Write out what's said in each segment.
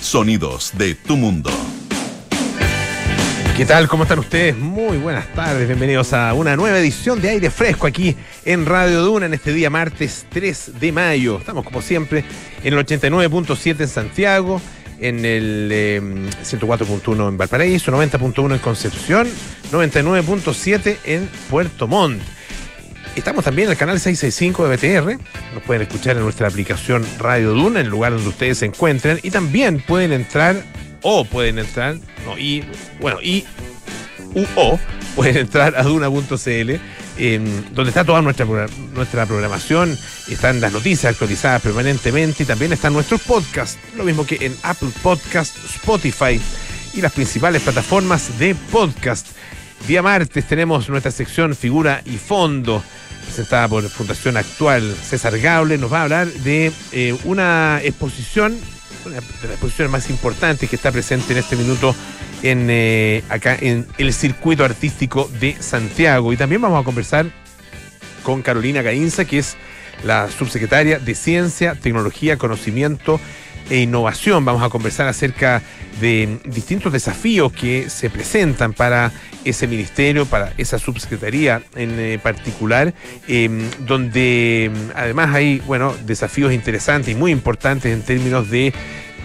Sonidos de tu mundo. ¿Qué tal? ¿Cómo están ustedes? Muy buenas tardes, bienvenidos a una nueva edición de aire fresco aquí en Radio Duna en este día martes 3 de mayo. Estamos como siempre en el 89.7 en Santiago, en el 104.1 en Valparaíso, 90.1 en Concepción, 99.7 en Puerto Montt. Estamos también en el canal 665 de BTR. Nos pueden escuchar en nuestra aplicación Radio Duna, en el lugar donde ustedes se encuentren. Y también pueden entrar, o pueden entrar, no, y, bueno, y, u, o, pueden entrar a duna.cl, donde está toda nuestra, nuestra programación. Están las noticias actualizadas permanentemente y también están nuestros podcasts. Lo mismo que en Apple Podcast, Spotify y las principales plataformas de podcast. Día martes tenemos nuestra sección Figura y Fondo presentada por Fundación Actual. César Gable nos va a hablar de eh, una exposición, una de las exposiciones más importantes que está presente en este minuto en, eh, acá en el circuito artístico de Santiago. Y también vamos a conversar con Carolina Gainza, que es la subsecretaria de Ciencia, Tecnología, Conocimiento e innovación. Vamos a conversar acerca de distintos desafíos que se presentan para ese ministerio, para esa subsecretaría en eh, particular, eh, donde además hay bueno, desafíos interesantes y muy importantes en términos de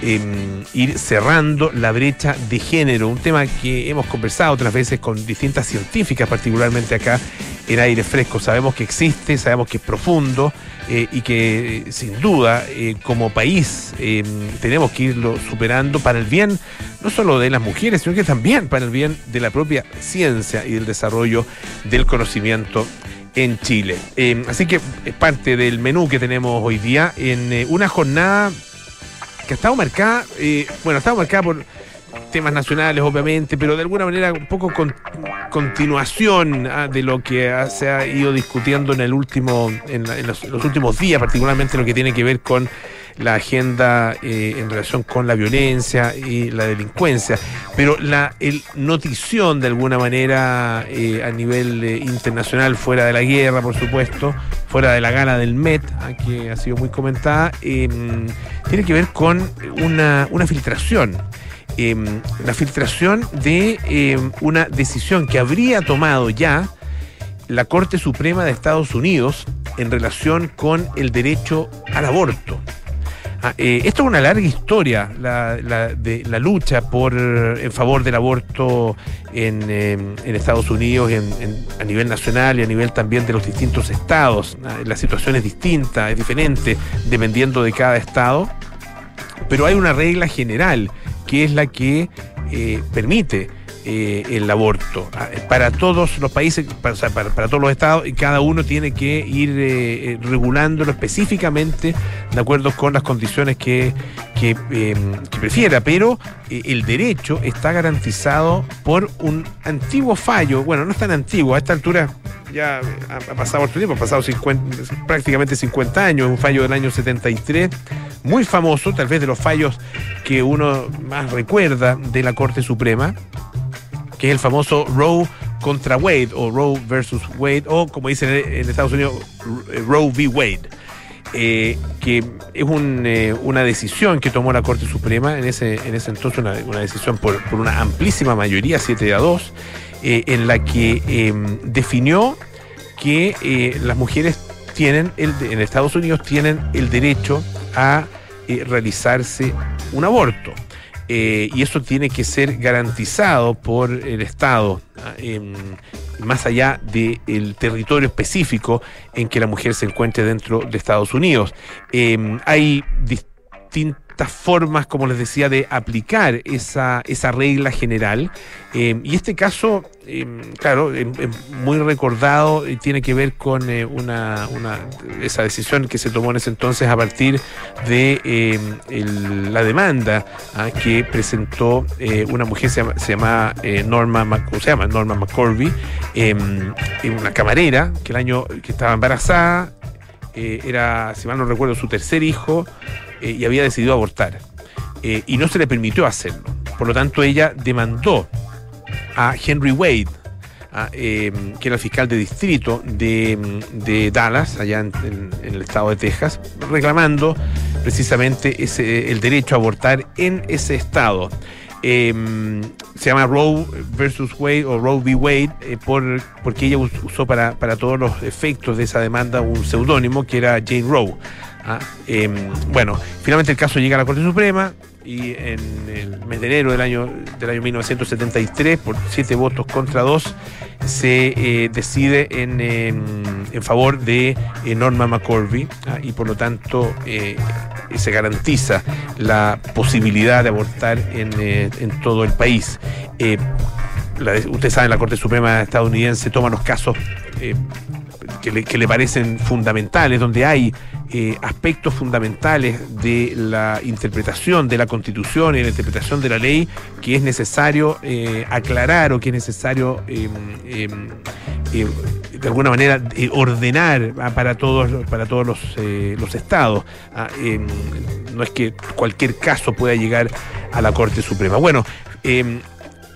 eh, ir cerrando la brecha de género, un tema que hemos conversado otras veces con distintas científicas, particularmente acá en aire fresco. Sabemos que existe, sabemos que es profundo eh, y que eh, sin duda eh, como país tenemos que irlo superando para el bien no solo de las mujeres, sino que también para el bien de la propia ciencia y del desarrollo del conocimiento en Chile. así que es parte del menú que tenemos hoy día en una jornada que ha estado marcada, bueno, ha estado marcada por temas nacionales, obviamente, pero de alguna manera un poco con continuación ah, de lo que se ha ido discutiendo en el último, en, los, últimos días, particularmente lo que tiene que ver con la agenda eh, en relación con la violencia y la delincuencia. Pero la el notición de alguna manera eh, a nivel eh, internacional, fuera de la guerra, por supuesto, fuera de la gala del Met, ah, que ha sido muy comentada, tiene que ver con una, una filtración Em, la filtración de em, una decisión que habría tomado ya la Corte Suprema de Estados Unidos en relación con el derecho al aborto. Ah, eh, esto es una larga historia, la, de la lucha por en favor del aborto en, em, Estados Unidos, a nivel nacional y a nivel también de los distintos estados. Ah, la situación es distinta, es diferente dependiendo de cada estado, pero hay una regla general que es la que eh, permite eh, el aborto. Ah, para todos los países, para, para, todos los estados, y cada uno tiene que ir eh, regulándolo específicamente de acuerdo con las condiciones que, que, em, prefiera, pero el derecho está garantizado por un antiguo fallo, bueno, no es tan antiguo, a esta altura ya ha, pasado otro tiempo, ha pasado prácticamente 50 años, un fallo del año 73 muy famoso, tal vez de los fallos que uno más recuerda de la Corte Suprema, que es el famoso Roe contra Wade o Roe versus Wade o como dicen en Estados Unidos Roe v. Wade. Eh, que es eh, una decisión que tomó la Corte Suprema en ese, en ese entonces, una, decisión por, una amplísima mayoría, 7 a 2, eh, en la que em, definió que las mujeres tienen, el, en Estados Unidos tienen el derecho a eh, realizarse un aborto. Eh, y eso tiene que ser garantizado por el Estado, ah, más allá del territorio específico en que la mujer se encuentre dentro de Estados Unidos. Em, hay distintos formas, como les decía, de aplicar esa, esa regla general. Eh, y este caso, eh, claro, muy recordado tiene que ver con eh, una, una, esa decisión que se tomó en ese entonces a partir de la demanda ah, que presentó una mujer, se llama, se llama Norma, se llama? Norma McCorvey, una camarera que el año que estaba embarazada, era, si mal no recuerdo, su tercer hijo, eh, y había decidido abortar. Eh, y no se le permitió hacerlo. Por lo tanto, ella demandó a Henry Wade, eh, que era el fiscal de distrito de, Dallas, allá en, el estado de Texas, reclamando precisamente ese, el derecho a abortar en ese estado. Em, se llama Roe versus Wade o Roe v. Wade eh, por, porque ella usó para, para todos los efectos de esa demanda un seudónimo que era Jane Roe. Ah, em, bueno, finalmente el caso llega a la Corte Suprema, y en el mes de enero del año, del año 1973, por siete votos contra dos, se eh, decide en, en, favor de eh, Norma McCorvey ¿ah? y por lo tanto eh, se garantiza la posibilidad de abortar en, en todo el país. La, usted sabe, la Corte Suprema estadounidense toma los casos que le, que le parecen fundamentales, donde hay eh, aspectos fundamentales de la interpretación de la Constitución y la interpretación de la ley que es necesario eh, aclarar o que es necesario em, em, eh, de alguna manera ordenar para todos para todos los, los estados. Ah, em, no es que cualquier caso pueda llegar a la Corte Suprema. Bueno,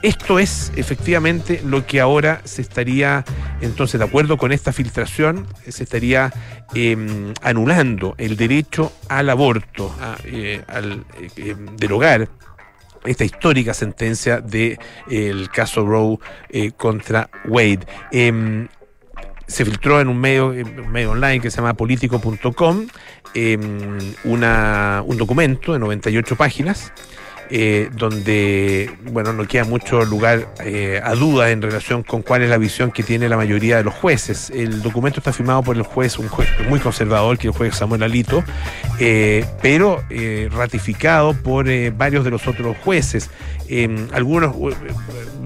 esto es efectivamente lo que ahora se estaría, entonces, de acuerdo con esta filtración, se estaría em, anulando el derecho al aborto, eh, al eh, derogar esta histórica sentencia del el caso Roe eh, contra Wade. Em, se filtró en un medio, un medio online que se llama político.com em, un documento de 98 páginas eh, donde bueno no queda mucho lugar eh, a duda en relación con cuál es la visión que tiene la mayoría de los jueces. El documento está firmado por el juez, un juez muy conservador, que es el juez Samuel Alito, eh, pero ratificado por varios de los otros jueces. algunos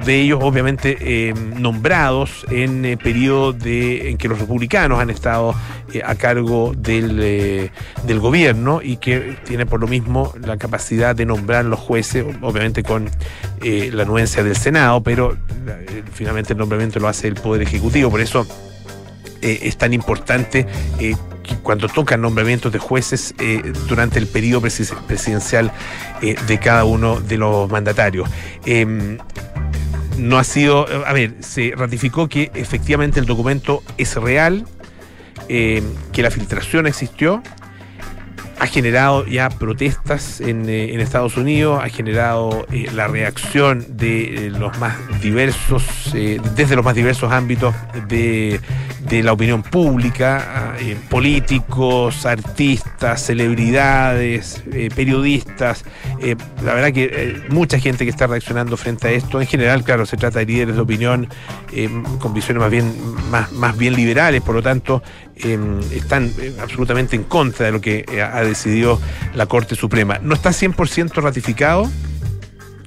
de ellos obviamente nombrados en periodo de, en que los republicanos han estado a cargo del, del gobierno y que tienen por lo mismo la capacidad de nombrar los jueces obviamente con eh, la anuencia del Senado, pero eh, finalmente el nombramiento lo hace el Poder Ejecutivo, por eso eh, es tan importante cuando tocan nombramientos de jueces durante el periodo presidencial de cada uno de los mandatarios. Em, no ha sido, a ver, se ratificó que efectivamente el documento es real, em, que la filtración existió, ha generado ya protestas en, eh, Estados Unidos, ha generado eh, la reacción de eh, los más diversos, desde los más diversos ámbitos de, de la opinión pública, políticos, artistas, celebridades, periodistas. la verdad que mucha gente que está reaccionando frente a esto. En general, claro, se trata de líderes de opinión con visiones más bien, más, más bien liberales, por lo tanto, están absolutamente en contra de lo que ha decidió la Corte Suprema. No está 100% ratificado.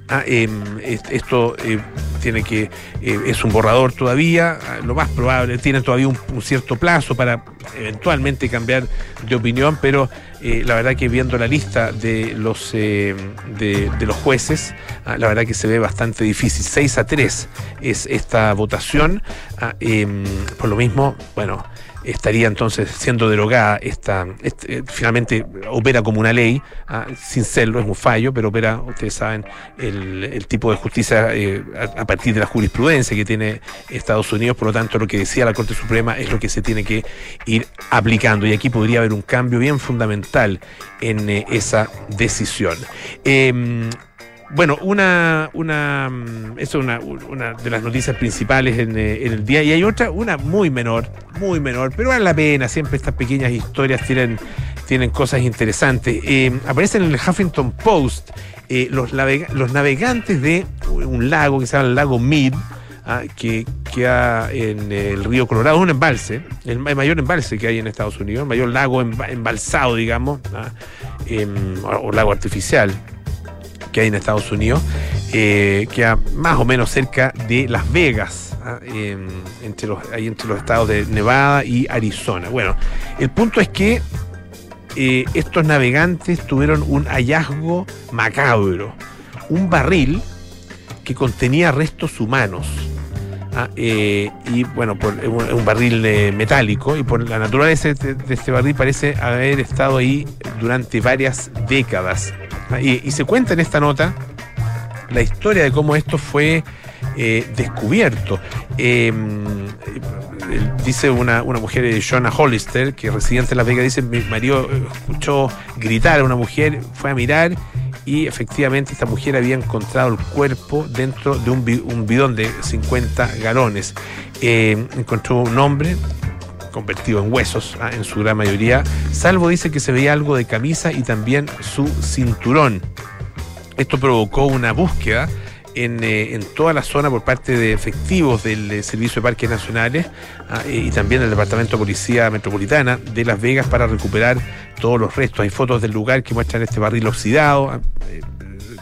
Ah, em, esto eh, tiene que eh, es un borrador todavía. Ah, lo más probable tienen todavía un, cierto plazo para eventualmente cambiar de opinión, pero eh, la verdad que viendo la lista de los de, los jueces, ah, la verdad que se ve bastante difícil. 6 a 3 es esta votación. Em, por lo mismo, bueno estaría entonces siendo derogada esta, este, finalmente opera como una ley, ah, sin serlo, es un fallo, pero opera, ustedes saben, el, tipo de justicia eh, a, partir de la jurisprudencia que tiene Estados Unidos, por lo tanto lo que decía la Corte Suprema es lo que se tiene que ir aplicando y aquí podría haber un cambio bien fundamental en eh, esa decisión. Em, bueno, una, una, mm, eso es una, una, de las noticias principales en, eh, en, el día. Y hay otra, una muy menor, muy menor, pero vale la pena. Siempre estas pequeñas historias tienen, tienen cosas interesantes. Eh, aparecen en el Huffington Post eh, los, los navegantes de un lago que se llama el lago Mead. Ah, que queda en el río Colorado, es un embalse, el mayor embalse que hay en Estados Unidos, el mayor lago embalsado, digamos, ah, em, o lago artificial que hay en Estados Unidos, eh, queda más o menos cerca de Las Vegas, ¿ah? entre los, ahí entre los estados de Nevada y Arizona. Bueno, el punto es que eh, estos navegantes tuvieron un hallazgo macabro, un barril que contenía restos humanos. ¿ah? Eh, y bueno, por, es un, barril metálico y por la naturaleza de, de, este barril parece haber estado ahí durante varias décadas. Y, se cuenta en esta nota la historia de cómo esto fue eh, descubierto. Eh, dice una, una mujer, Jonah Hollister, que residente en Las Vegas, dice, mi marido escuchó gritar a una mujer, fue a mirar y efectivamente esta mujer había encontrado el cuerpo dentro de un, bidón de 50 galones. Eh, encontró un hombre convertido en huesos ah, en su gran mayoría, salvo dice que se veía algo de camisa y también su cinturón. Esto provocó una búsqueda eh, en, toda la zona por parte de efectivos del eh, Servicio de Parques Nacionales ah, y también del Departamento de Policía Metropolitana de Las Vegas para recuperar todos los restos. Hay fotos del lugar que muestran este barril oxidado, ah, eh,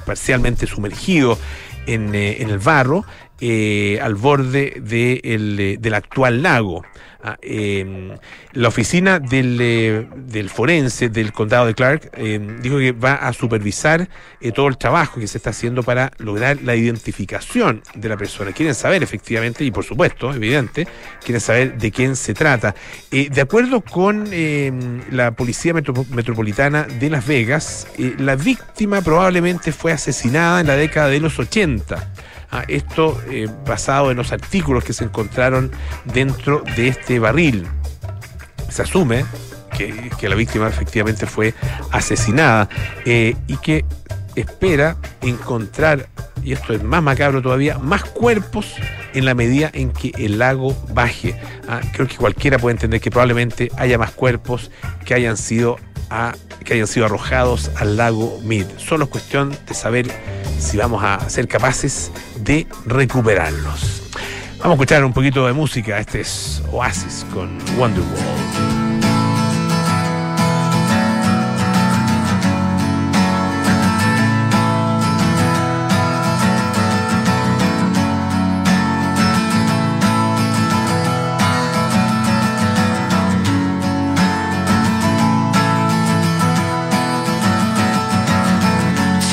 parcialmente sumergido en, el barro, al borde del actual lago. Ah, em, la oficina del, eh, del, forense del condado de Clark em, dijo que va a supervisar eh, todo el trabajo que se está haciendo para lograr la identificación de la persona. Quieren saber efectivamente, y por supuesto, evidente, quieren saber de quién se trata. Eh, de acuerdo con em, la Policía Metropolitana de Las Vegas, la víctima probablemente fue asesinada en la década de los 80 esto eh, basado en los artículos que se encontraron dentro de este barril. Se asume que, la víctima efectivamente fue asesinada eh, y que espera encontrar, y esto es más macabro todavía, más cuerpos en la medida en que el lago baje. Ah, creo que cualquiera puede entender que probablemente haya más cuerpos que hayan sido, que hayan sido arrojados al lago Mid. Solo es cuestión de saber si vamos a ser capaces de recuperarlos. Vamos a escuchar un poquito de música. Este es Oasis con Wonderwall.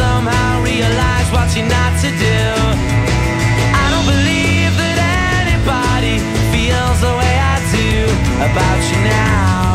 somehow realize what you're not to do. I don't believe that anybody feels the way I do about you now.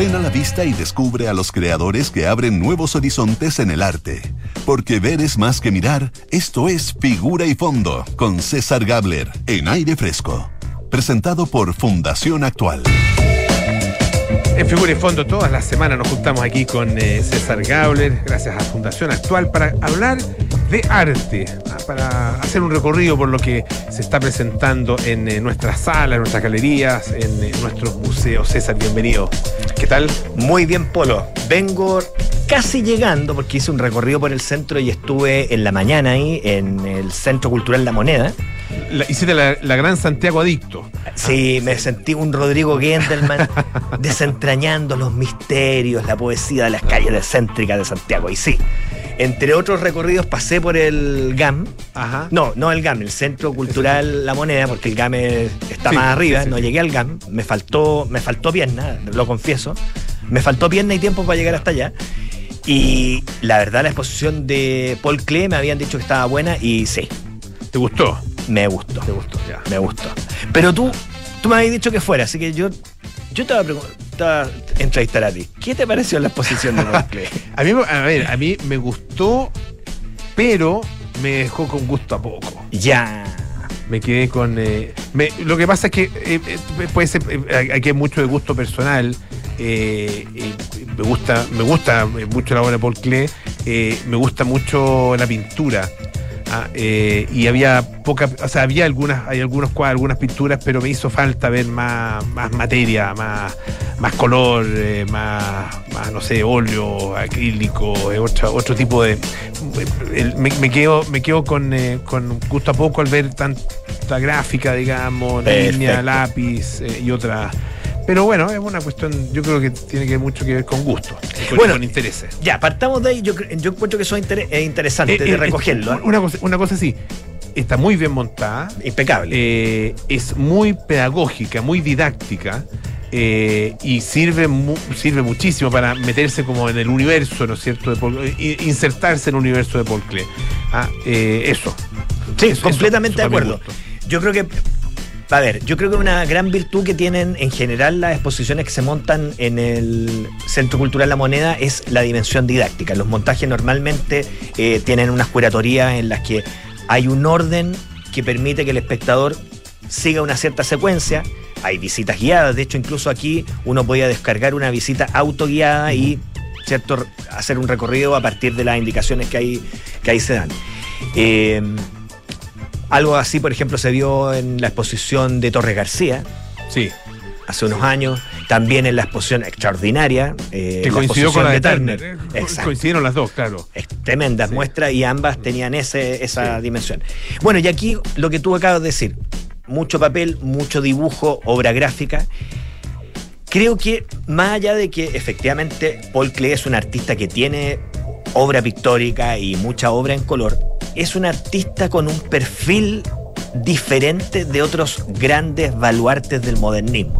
Entrena la vista y descubre a los creadores que abren nuevos horizontes en el arte. Porque ver es más que mirar, esto es Figura y Fondo, con César Gabler, en aire fresco. Presentado por Fundación Actual. En Figura y Fondo, todas las semanas nos juntamos aquí con eh, César Gabler, gracias a Fundación Actual, para hablar de arte, ah, para hacer un recorrido por lo que se está presentando en eh, nuestras salas, en nuestras galerías, en eh, nuestros museos. César, bienvenido. ¿Qué tal? Muy bien, Polo. Vengo casi llegando porque hice un recorrido por el centro y estuve en la mañana ahí en el Centro Cultural La Moneda. La- hiciste la, la gran Santiago Adicto. Sí, me sentí un Rodrigo Gendelman desentrañando los misterios, la poesía de las calles céntricas de Santiago. Y sí, entre otros recorridos pasé por el GAM. Ajá. No, no el GAM, el Centro Cultural La Moneda, porque el GAM es- está Sí, más arriba. sí, sí, no llegué al GAM, me faltó, me faltó pierna, lo confieso. Me faltó pierna y tiempo para llegar hasta allá. Y la verdad, la exposición de Paul Klee me habían dicho que estaba buena y sí, ¿Te gustó? me gustó. Te gustó, ya. Me gustó. Pero tú, tú me habías dicho que fuera, así que yo, yo te voy a entrevistar a ti. ¿Qué te pareció la exposición de Paul Klee? A mí, a ver, a mí me gustó, pero me dejó con gusto a poco. ya. Me quedé con. eh, me- lo que pasa es que eh, eh, puede ser. eh, aquí hay mucho de gusto personal. eh, eh, me gusta me gusta eh, mucho la obra de Paul Klee. eh, me gusta mucho la pintura. Ah, eh, y había poca. O sea, había algunas, hay algunos cuadros, algunas pinturas, pero me hizo falta ver más, más materia, más, más color, eh, más, más, no sé, óleo, acrílico, eh, otro, otro tipo de. me, me quedo, me quedo con, eh, con gusto a poco al ver tanta gráfica, digamos, Perfecto. línea, lápiz eh, y otra. Pero bueno, es una cuestión, yo creo que tiene que mucho que ver con gusto, con, Bueno, con intereses. Ya, partamos de ahí. Yo, yo encuentro que eso es inter- es interesante Eh, de eh, recogerlo. ¿eh? Una cosa, una cosa sí, está muy bien montada, Impecable. eh, es muy pedagógica, muy didáctica. eh, y sirve mu- sirve muchísimo para meterse como en el universo, ¿no es cierto? De Paul- eh, insertarse en el universo de Paul Klee. Ah, eh, eso. sí, eso- completamente eso de acuerdo. Yo creo que. A ver, yo creo que una gran virtud que tienen en general las exposiciones que se montan en el Centro Cultural La Moneda es la dimensión didáctica. Los montajes normalmente eh, tienen unas curatorias en las que hay un orden que permite que el espectador siga una cierta secuencia. Hay visitas guiadas, de hecho incluso aquí uno podía descargar una visita autoguiada y cierto hacer un recorrido a partir de las indicaciones que ahí, que ahí se dan. Eh, algo así, por ejemplo, se vio en la exposición de Torres García Sí, hace unos años, también en la exposición extraordinaria. eh, que la coincidió con la de exposición Turner. eh, Exacto. Coincidieron las dos, claro. Es tremendas Sí. muestras y ambas tenían ese, esa Sí. dimensión. Bueno, y aquí lo que tú acabas de decir, mucho papel, mucho dibujo, obra gráfica. Creo que más allá de que efectivamente Paul Klee es un artista que tiene obra pictórica y mucha obra en color, es un artista con un perfil diferente de otros grandes baluartes del modernismo.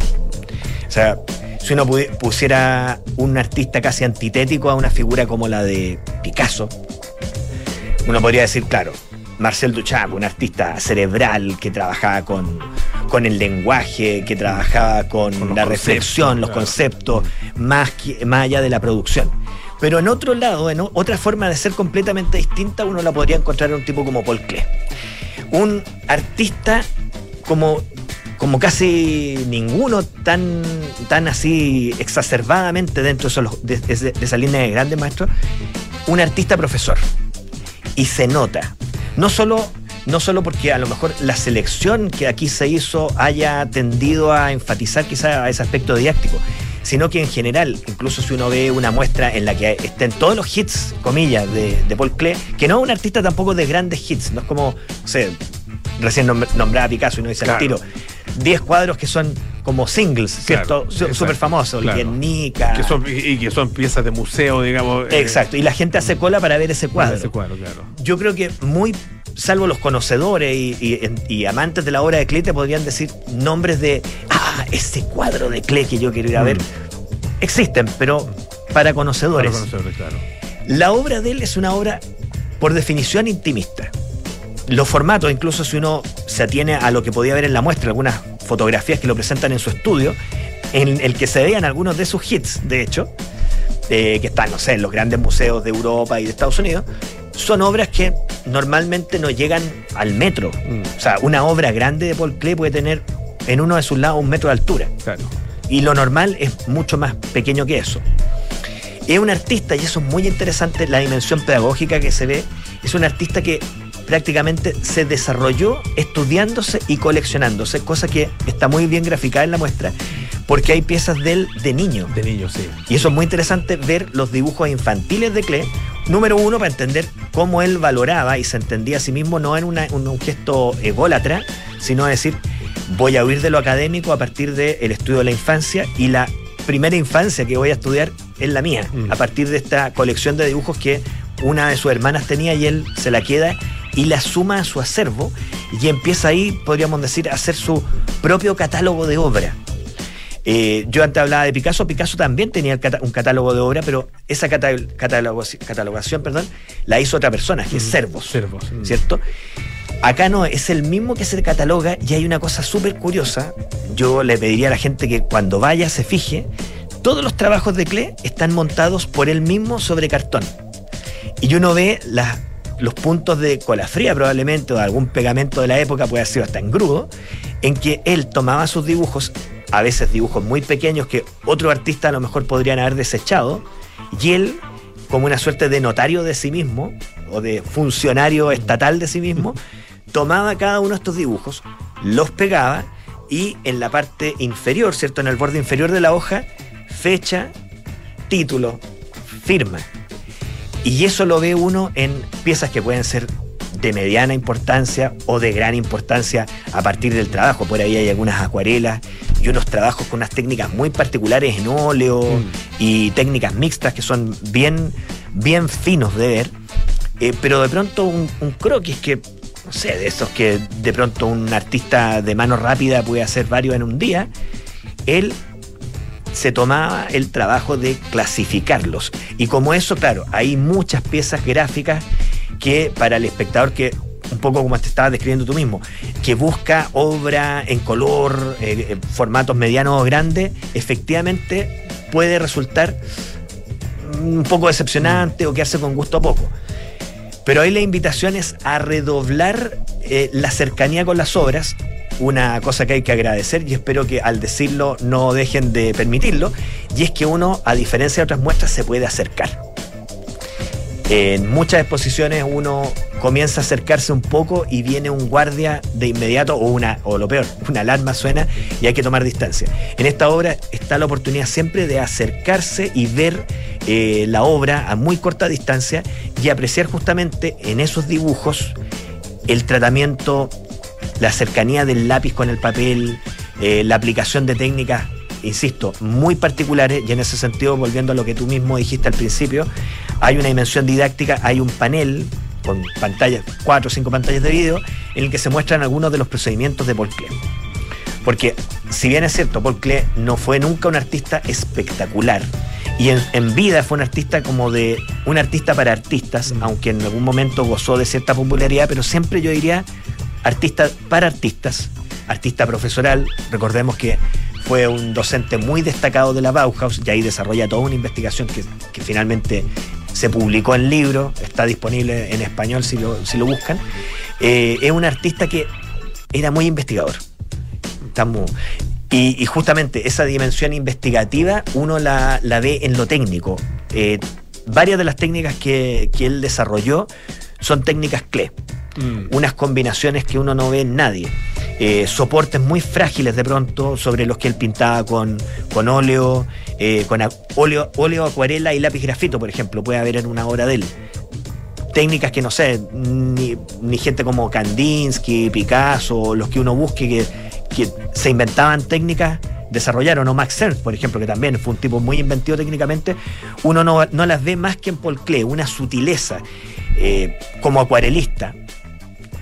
O sea, si uno pusiera un artista casi antitético a una figura como la de Picasso, uno podría decir, claro, Marcel Duchamp, un artista cerebral que trabajaba con, con el lenguaje, que trabajaba con, la reflexión, los claro. conceptos, más, que- más allá de la producción. Pero en otro lado, en otra forma de ser completamente distinta, uno la podría encontrar en un tipo como Paul Klee. Un artista como, como casi ninguno tan, tan así exacerbadamente dentro de, esos- de- esa línea de grandes maestros, un artista profesor. Y se nota. No solo, no solo porque a lo mejor la selección que aquí se hizo haya tendido a enfatizar quizá ese aspecto didáctico, sino que en general, incluso si uno ve una muestra en la que estén todos los hits, comillas, de, de Paul Klee, que no es un artista tampoco de grandes hits, no es como, no sé, recién nom- nombraba a Picasso y no dice Claro. tiro, 10 cuadros que son como singles, ¿cierto? Claro, Súper famosos, claro. Guernica. Que son, y y que son piezas de museo, digamos. eh, Exacto, y la gente hace cola para ver ese cuadro. Ese cuadro, claro. Yo creo que muy, salvo los conocedores y, y- y amantes de la obra de Klee, te podrían decir nombres de, ah, ese cuadro de Klee que yo quiero ir a ver. Mm. Existen, pero para conocedores. Para conocerlo, claro. La obra de él es una obra, por definición, intimista. Los formatos, incluso si uno se atiene a lo que podía ver en la muestra, algunas fotografías que lo presentan en su estudio, en el que se veían algunos de sus hits, de hecho, eh, que están, no sé, en los grandes museos de Europa y de Estados Unidos, son obras que normalmente no llegan al metro. Mm. O sea, una obra grande de Paul Klee puede tener en uno de sus lados un metro de altura. Claro. Y lo normal es mucho más pequeño que eso. Es un artista, y eso es muy interesante, la dimensión pedagógica que se ve, es un artista que prácticamente se desarrolló estudiándose y coleccionándose, cosa que está muy bien graficada en la muestra, porque hay piezas de él de niño. De niños, sí. Y eso es muy interesante ver los dibujos infantiles de Klee. Número uno, para entender cómo él valoraba y se entendía a sí mismo no en una- un, un gesto ególatra, sino decir, voy a huir de lo académico a partir del estudio de la infancia y la primera infancia que voy a estudiar es la mía, Mm. a partir de esta colección de dibujos que una de sus hermanas tenía y él se la queda y la suma a su acervo y empieza ahí, podríamos decir, a hacer su propio catálogo de obra. Eh, yo antes hablaba de Picasso, Picasso también tenía un catálogo de obra, pero esa catalogo- catalogación perdón, la hizo otra persona, que es Servos. Servos, mm. ¿Cierto? Acá no, es el mismo que se cataloga y hay una cosa súper curiosa. Yo le pediría a la gente que cuando vaya se fije, todos los trabajos de Klee están montados por él mismo sobre cartón. Y uno ve las- los puntos de cola fría probablemente o de algún pegamento de la época, puede haber sido hasta engrudo, en que él tomaba sus dibujos, a veces dibujos muy pequeños que otro artista a lo mejor podrían haber desechado, y él, como una suerte de notario de sí mismo, o de funcionario estatal de sí mismo, tomaba cada uno de estos dibujos, los pegaba y en la parte inferior, ¿cierto? En el borde inferior de la hoja, fecha, título, firma. Y eso lo ve uno en piezas que pueden ser de mediana importancia o de gran importancia a partir del trabajo. Por ahí hay algunas acuarelas y unos trabajos con unas técnicas muy particulares en óleo Mm. y técnicas mixtas que son bien, bien finos de ver. Eh, pero de pronto un, un croquis que, no sé, de esos que de pronto un artista de mano rápida puede hacer varios en un día, él se tomaba el trabajo de clasificarlos. Y como eso, claro, hay muchas piezas gráficas que para el espectador que, un poco como te estabas describiendo tú mismo, que busca obra en color, eh, eh, formatos medianos o grandes, efectivamente puede resultar un poco decepcionante o quedarse con gusto a poco. Pero ahí la invitación es a redoblar eh, la cercanía con las obras, una cosa que hay que agradecer y espero que al decirlo no dejen de permitirlo, y es que uno, a diferencia de otras muestras, se puede acercar. En muchas exposiciones uno comienza a acercarse un poco y viene un guardia de inmediato o una o lo peor, una alarma suena y hay que tomar distancia. En esta obra está la oportunidad siempre de acercarse y ver eh, la obra a muy corta distancia y apreciar justamente en esos dibujos el tratamiento, la cercanía del lápiz con el papel, eh, la aplicación de técnicas, insisto, muy particulares y en ese sentido, volviendo a lo que tú mismo dijiste al principio, hay una dimensión didáctica, hay un panel con pantallas, cuatro o cinco pantallas de video, en el que se muestran algunos de los procedimientos de Paul Klee. Porque si bien es cierto, Paul Klee no fue nunca un artista espectacular. Y en, en vida fue un artista como de. un artista para artistas, aunque en algún momento gozó de cierta popularidad, pero siempre yo diría artista para artistas, artista profesoral. Recordemos que fue un docente muy destacado de la Bauhaus y ahí desarrolla toda una investigación que, que finalmente se publicó en libro, está disponible en español si lo, si lo buscan. Eh, es un artista que era muy investigador. Estamos, y, y justamente esa dimensión investigativa uno la, la ve en lo técnico. Eh, varias de las técnicas que, que él desarrolló son técnicas CLE Mm. unas combinaciones que uno no ve en nadie. Eh, soportes muy frágiles de pronto sobre los que él pintaba con, con óleo, eh, con óleo, óleo, acuarela y lápiz grafito, por ejemplo, puede haber en una obra de él. Técnicas que no sé, ni, gente como Kandinsky, Picasso, los que uno busque que, que se inventaban técnicas desarrollaron, o Max Ernst, por ejemplo, que también fue un tipo muy inventivo técnicamente, uno no, no las ve más que en Paul Klee, una sutileza. Eh, como acuarelista,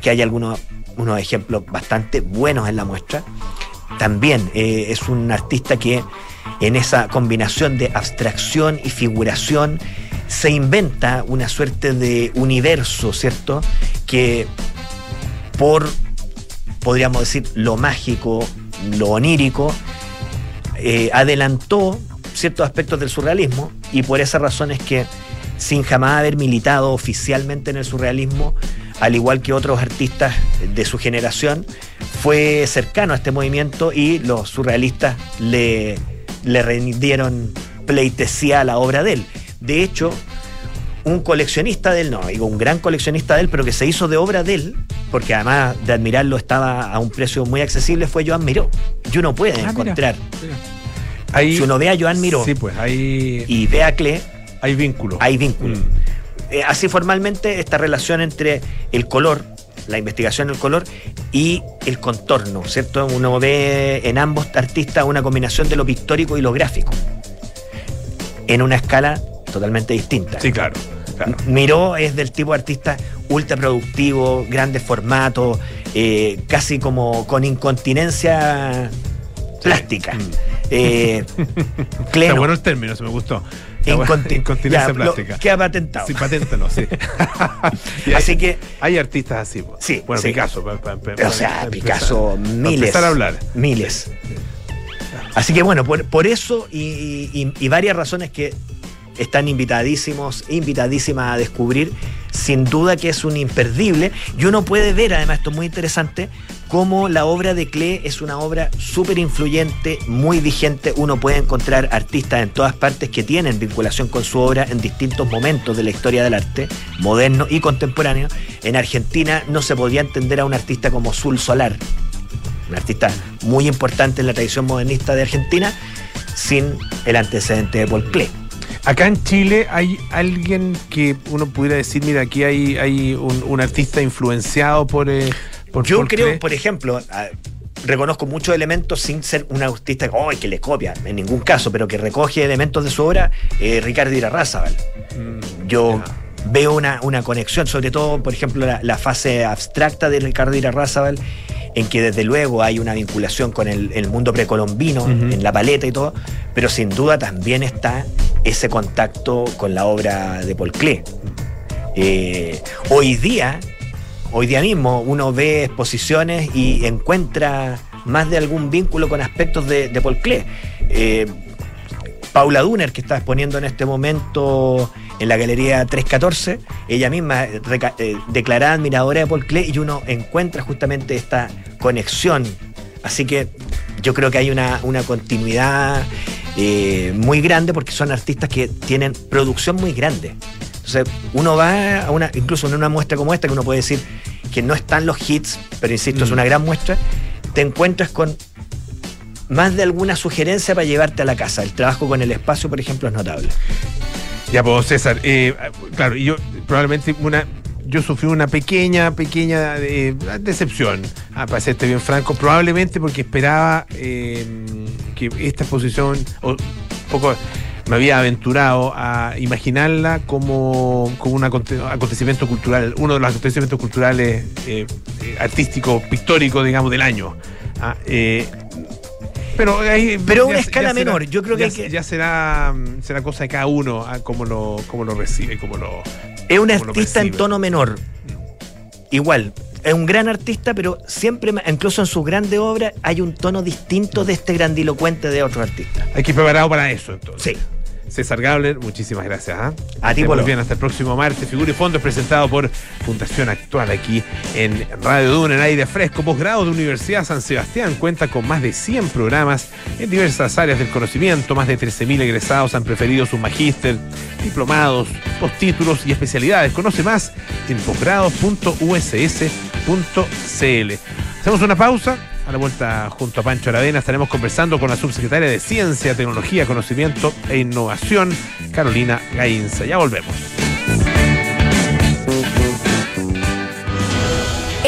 que hay algunos unos ejemplos bastante buenos en la muestra. También eh, es un artista que en esa combinación de abstracción y figuración se inventa una suerte de universo, ¿cierto? Que por, podríamos decir, lo mágico, lo onírico, eh, adelantó ciertos aspectos del surrealismo y por esa razón es que sin jamás haber militado oficialmente en el surrealismo, al igual que otros artistas de su generación, fue cercano a este movimiento y los surrealistas le, le rindieron pleitesía a la obra de él. De hecho, un coleccionista de él, no, digo un gran coleccionista de él, pero que se hizo de obra de él, porque además de admirarlo estaba a un precio muy accesible, fue Joan Miró. Y uno puede Ah, mira, encontrar, Ahí, si uno ve a Joan Miró Sí, pues ahí y ve a Klee, hay vínculo. hay vínculo. Mm. Eh, así formalmente esta relación entre el color, la investigación del color y el contorno, ¿cierto? Uno ve en ambos artistas una combinación de lo pictórico y lo gráfico, en una escala totalmente distinta. Sí, claro. claro. Miró es del tipo de artista ultra productivo, grandes formatos, eh, casi como con incontinencia plástica. Mm. Eh, Está Klee no. bueno el término, se me gustó. Está bueno, Inconti- Incontinencia Ya, lo- plástica. Queda patentado. Sí, paténtalo, sí. Así hay- que Hay artistas así. pues. Sí, Bueno, sí. Picasso. pa- pa- pa- O sea, Picasso, empezar- miles. empezar a hablar. Miles. Así que bueno, por, por eso y, y- y varias razones que están invitadísimos, invitadísimas a descubrir, sin duda que es un imperdible. Y uno puede ver, además, esto es muy interesante, cómo la obra de Klee es una obra súper influyente, muy vigente. Uno puede encontrar artistas en todas partes que tienen vinculación con su obra en distintos momentos de la historia del arte, moderno y contemporáneo. En Argentina no se podía entender a un artista como Sul Solar, un artista muy importante en la tradición modernista de Argentina, sin el antecedente de Paul Klee. Acá en Chile hay alguien que uno pudiera decir, mira, aquí hay, hay un, un artista influenciado por... eh, por Yo creo, por ejemplo, ah, reconozco muchos elementos sin ser un artista oh, que le copia, en ningún caso, pero que recoge elementos de su obra, eh, Ricardo Irarrázaval. Mm, Yo veo una, una conexión, sobre todo, por ejemplo, la, la fase abstracta de Ricardo Irarrázaval, en que desde luego hay una vinculación con el, el mundo precolombino, en la paleta y todo, pero sin duda también está ese contacto con la obra de Paul Klee. Eh, hoy día, hoy día mismo, uno ve exposiciones y encuentra más de algún vínculo con aspectos de, Paul Klee. Eh, Paula Duner, que está exponiendo en este momento en la Galería 314, ella misma eh, declarada admiradora de Paul Klee y uno encuentra justamente esta conexión. Así que yo creo que hay una, una continuidad eh, muy grande porque son artistas que tienen producción muy grande. Entonces uno va a una, incluso en una muestra como esta, que uno puede decir que no están los hits, pero insisto, es Mm. una gran muestra, te encuentras con más de alguna sugerencia para llevarte a la casa. El trabajo con el espacio, por ejemplo, es notable. Ya, pues, César, eh, claro, y yo probablemente una. Yo sufrí una pequeña, pequeña eh, decepción, ah, para serte bien franco, probablemente porque esperaba eh, que esta exposición, o un poco me había aventurado a imaginarla como, como un aconte- acontecimiento cultural, uno de los acontecimientos culturales eh, artísticos, pictóricos, digamos, del año. Ah, eh, pero ahí, Pero ya una escala será- menor, yo creo que ya, hay que- ya será, mm, será cosa de cada uno a cómo lo, cómo lo recibe, cómo lo. Es un artista en tono menor. Igual, es un gran artista, pero siempre, incluso en sus grandes obras, hay un tono distinto de este grandilocuente de otros artistas. Hay que ir preparado para eso, entonces. Sí. César Gabler, muchísimas gracias. ¿ah? A ti, Polo. bien, hasta el próximo martes. Figura y Fondo es presentado por Fundación Actual aquí en Radio Duna, en aire fresco. Posgrado de Universidad San Sebastián cuenta con más de 100 programas en diversas áreas del conocimiento. Más de 13.000 egresados han preferido sus magíster, diplomados, postítulos y especialidades. Conoce más en posgrados.uss.cl. Hacemos una pausa. A la vuelta, junto a Pancho Aravena, estaremos conversando con la subsecretaria de Ciencia, Tecnología, Conocimiento e Innovación, Carolina Gainza. Ya volvemos.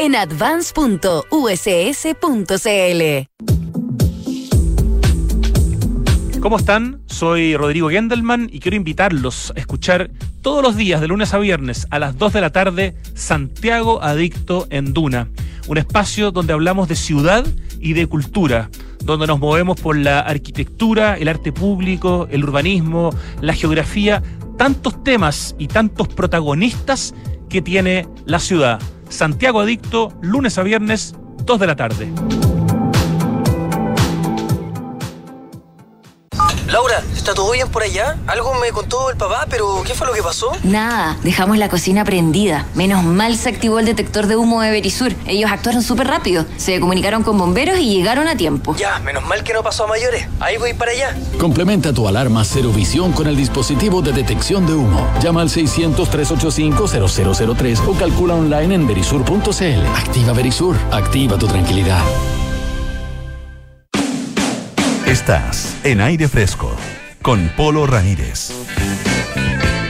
en advance.uss.cl. ¿Cómo están? Soy Rodrigo Gendelman y quiero invitarlos a escuchar todos los días, de lunes a viernes, a las 2 de la tarde, Santiago Adicto en Duna. Un espacio donde hablamos de ciudad y de cultura, donde nos movemos por la arquitectura, el arte público, el urbanismo, la geografía, tantos temas y tantos protagonistas que tiene la ciudad. Santiago Adicto, lunes a viernes, 2 de la tarde. Laura, ¿está todo bien por allá? Algo me contó el papá, pero ¿qué fue lo que pasó? Nada, dejamos la cocina prendida. Menos mal se activó el detector de humo de Verisur. Ellos actuaron súper rápido. Se comunicaron con bomberos y llegaron a tiempo. Ya, menos mal que no pasó a mayores. Ahí voy para allá. Complementa tu alarma Cero Visión con el dispositivo de detección de humo. Llama al 600-385-0003 o calcula online en verisur.cl. Activa Verisur. Activa tu tranquilidad. Estás en aire fresco con Polo Ramírez.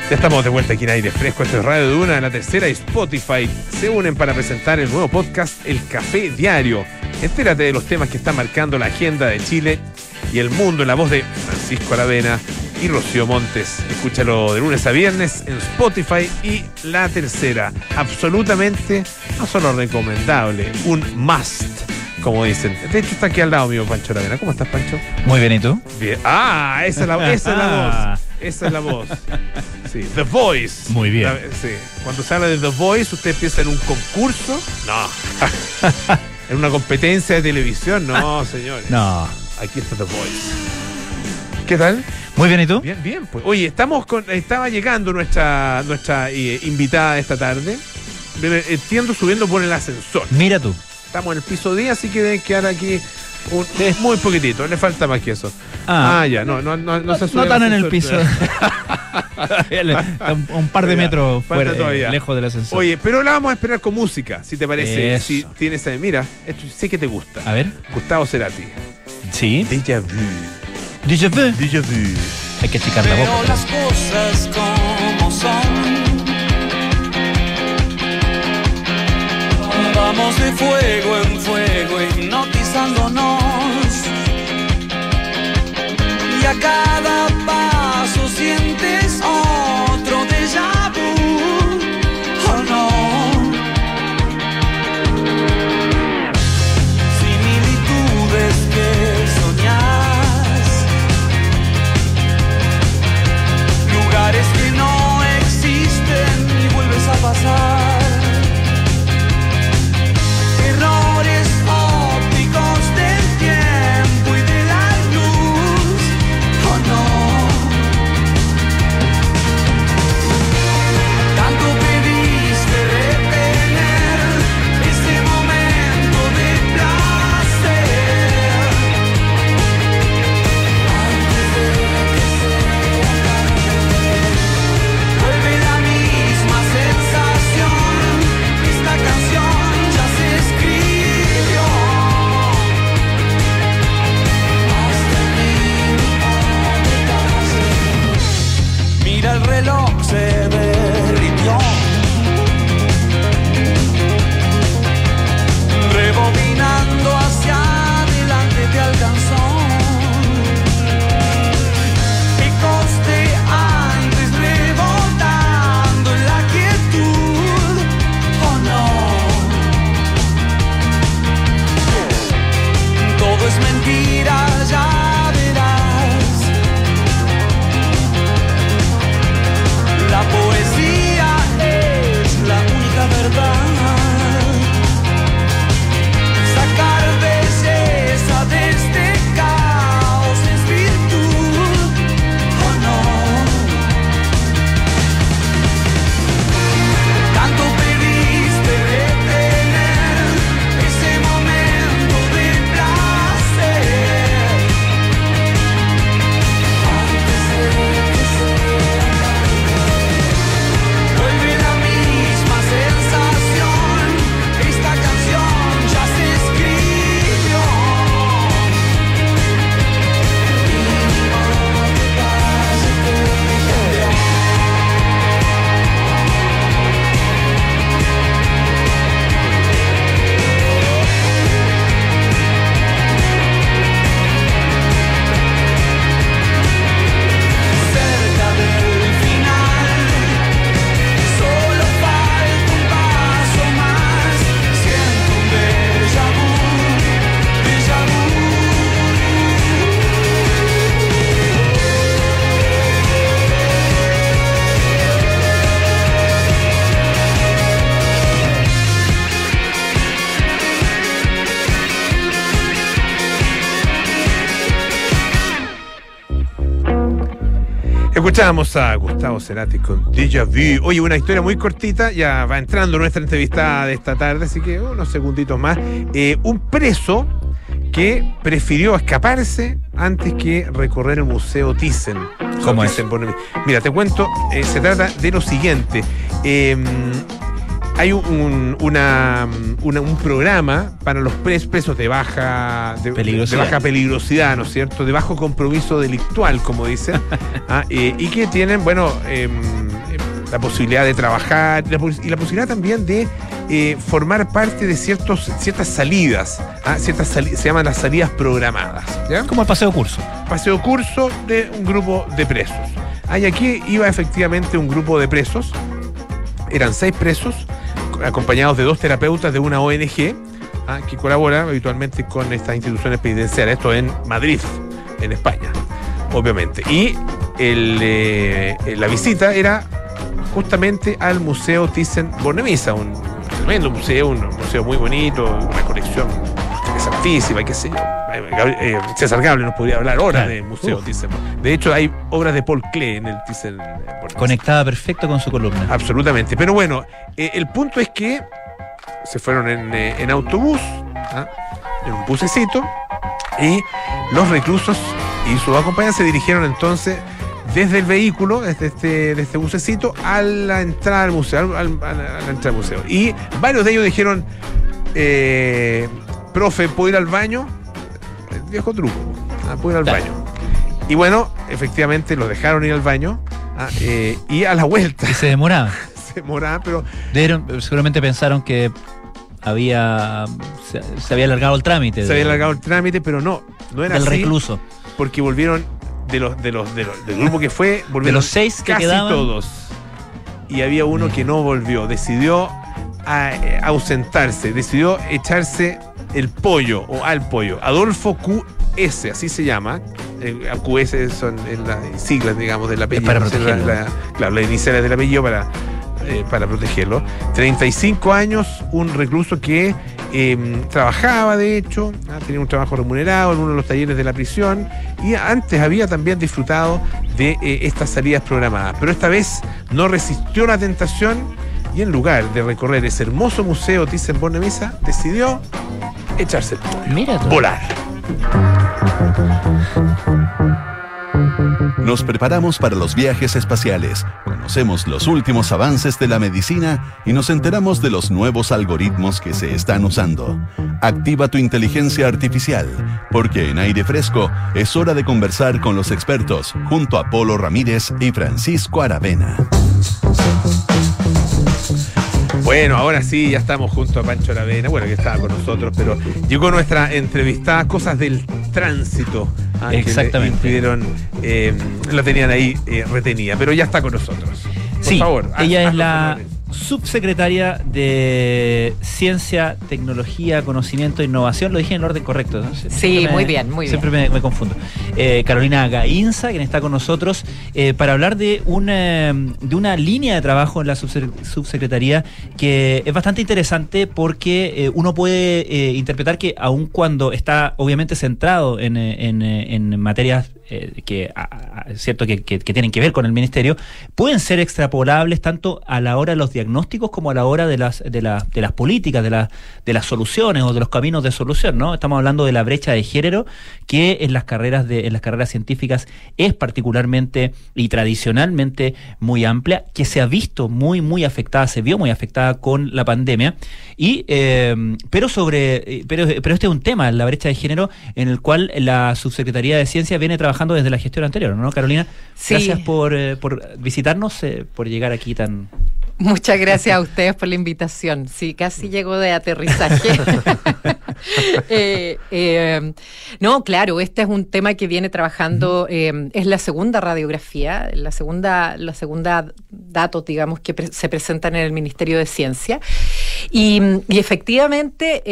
Ya estamos de vuelta aquí en aire fresco. Esto es Radio Duna, la tercera y Spotify se unen para presentar el nuevo podcast El Café Diario. Entérate de los temas que están marcando la agenda de Chile y el mundo en la voz de Francisco Aravena y Rocío Montes. Escúchalo de lunes a viernes en Spotify y la tercera. Absolutamente no solo recomendable, un must como dicen. De hecho, está aquí al lado mío, Pancho Aravena. ¿Cómo estás, Pancho? Muy bien, ¿y tú? Bien. Ah, esa es la, esa es la voz. Esa es la voz. Sí, The Voice. Muy bien. La- sí. Cuando se habla de The Voice, usted piensa en un concurso. No. en una competencia de televisión. No, señores. No. Aquí está The Voice. ¿Qué tal? Muy bien, ¿y tú? Bien, bien. Pues. Oye, estamos con, estaba llegando nuestra, nuestra eh, invitada esta tarde. Entiendo subiendo por el ascensor. Mira tú. Estamos en el piso 10, así que deben quedar aquí un, muy poquitito. Le falta más que eso. Ah. Ah, ya, no, no, no, no se sube No tan en el piso. un, par de metros fuera, eh, todavía. lejos del ascensor. Oye, pero la vamos a esperar con música, si te parece. Eso. Si tienes ahí, mira, esto sé que te gusta. A ver. Gustavo Cerati. Sí. Déjà vu. Déjà vu. Déjà vu. Hay que achicar la boca. las cosas como son. Vamos de fuego en fuego, hipnotizándonos. Y a cada paso sientes otro déjà vu. Oh no. Similitudes que soñás. lugares que no existen y vuelves a pasar. Escuchábamos a Gustavo Cerati con Deja Vu. Oye, una historia muy cortita, ya va entrando nuestra entrevistada de esta tarde, así que unos segunditos más. Eh, un preso que prefirió escaparse antes que recorrer el Museo Thyssen. ¿Cómo es? Mira, te cuento, eh, se trata de lo siguiente. Eh, hay un, una- una- un programa para los pres- presos de baja, de, baja peligrosidad, ¿no es cierto? De bajo compromiso delictual, como dicen, ah, eh, y que tienen, bueno, em, em, la posibilidad de trabajar y la, pos- y la posibilidad también de eh, formar parte de ciertos, ciertas salidas, ah, ciertas sali- se llaman las salidas programadas. ¿ya? Como el paseo curso. paseo curso de un grupo de presos. Ah, y aquí iba efectivamente un grupo de presos, eran seis presos, acompañados de dos terapeutas de una ONG ah, que colabora habitualmente con estas instituciones penitenciarias, esto en Madrid, en España, obviamente. Y el, eh, la visita era justamente al Museo Thyssen-Bornemisza, un tremendo museo, un museo muy bonito, una colección interesantísima, qué sé yo. Eh, César Gable nos podría hablar horas Claro. del Museo Uf. Thyssen. De hecho, hay obras de Paul Klee en el Thyssen-Bornemisza. Conectada perfecto con su columna. Absolutamente. Pero bueno, eh, el punto es que se fueron en, eh, en autobús, ¿ah? en un bucecito, y los reclusos y sus acompañantes se dirigieron entonces desde el vehículo, desde este, de este bucecito, a la entrada al museo, al- al- a la entrada al museo. Y varios de ellos dijeron, eh, profe, ¿puedo ir al baño? Viejo truco, ¿ah? ¿puedo ir al Claro. baño? Y bueno, efectivamente los dejaron ir al baño, ¿ah? Eh, y a la vuelta Y se demoraba. se moraba, pero seguramente pensaron que había se, se había alargado el trámite. se de- había alargado el trámite, pero no, no era del así, recluso. porque volvieron de los, de los, de los- del grupo que fue, volvieron los seis que casi quedaban. todos. Y había uno que no volvió, decidió a- eh, ausentarse, decidió echarse el pollo o al pollo. Adolfo QS, así se llama. Eh, QS son las siglas, digamos, del apellido. para la- la- claro, las iniciales del apellido para, eh, para protegerlo. 35 años, un recluso que eh, trabajaba, de hecho, ah, tenía un trabajo remunerado en uno de los talleres de la prisión y antes había también disfrutado de eh, estas salidas programadas. Pero esta vez no resistió la tentación y en lugar de recorrer ese hermoso museo Thyssen-Bornemisza, decidió echarse el pollo. Mira tú. Volar. Nos preparamos para los viajes espaciales, conocemos los últimos avances de la medicina y nos enteramos de los nuevos algoritmos que se están usando. Activa tu inteligencia artificial, porque en aire fresco es hora de conversar con los expertos junto a Polo Ramírez y Francisco Aravena. Bueno, ahora sí, ya estamos junto a Pancho Aravena, bueno, que estaba con nosotros, pero llegó nuestra entrevistada, cosas del tránsito. ah, que le Exactamente. impidieron, eh, la tenían ahí eh, retenida, pero ya está con nosotros. Por Sí, favor. haz- ella es la. Subsecretaria de Ciencia, Tecnología, Conocimiento e Innovación. Lo dije en el orden correcto. ¿no? Sí, muy bien, muy Siempre me, me confundo. Eh, Carolina Gainza, quien está con nosotros, eh, para hablar de una, de una línea de trabajo en la subse- subsecretaría que es bastante interesante porque eh, uno puede interpretar que aun cuando está obviamente centrado en, en, en materias eh, que, a- cierto que- que tienen que ver con el ministerio, pueden ser extrapolables tanto a la hora de los diagnósticos como a la hora de las, de la- de las políticas, de, la- de las soluciones o de los caminos de solución, ¿no? Estamos hablando de la brecha de género que en las carreras de, en las carreras científicas es particularmente y tradicionalmente muy amplia, que se ha visto muy, muy afectada, se vio muy afectada con la pandemia. Y eh, pero sobre eh, pero, pero este es un tema, la brecha de género, en el cual la subsecretaría de ciencia viene trabajando desde la gestión anterior, ¿no, Carolina? Sí. Gracias por, eh, por visitarnos, eh, por llegar aquí tan. Muchas gracias a ustedes por la invitación. Sí, casi llegó de aterrizaje. Eh, no, claro, este es un tema que viene trabajando, es la segunda radiografía, la segunda, la segunda datos, digamos, que pre- se presentan en el Ministerio de Ciencia. Y, y efectivamente,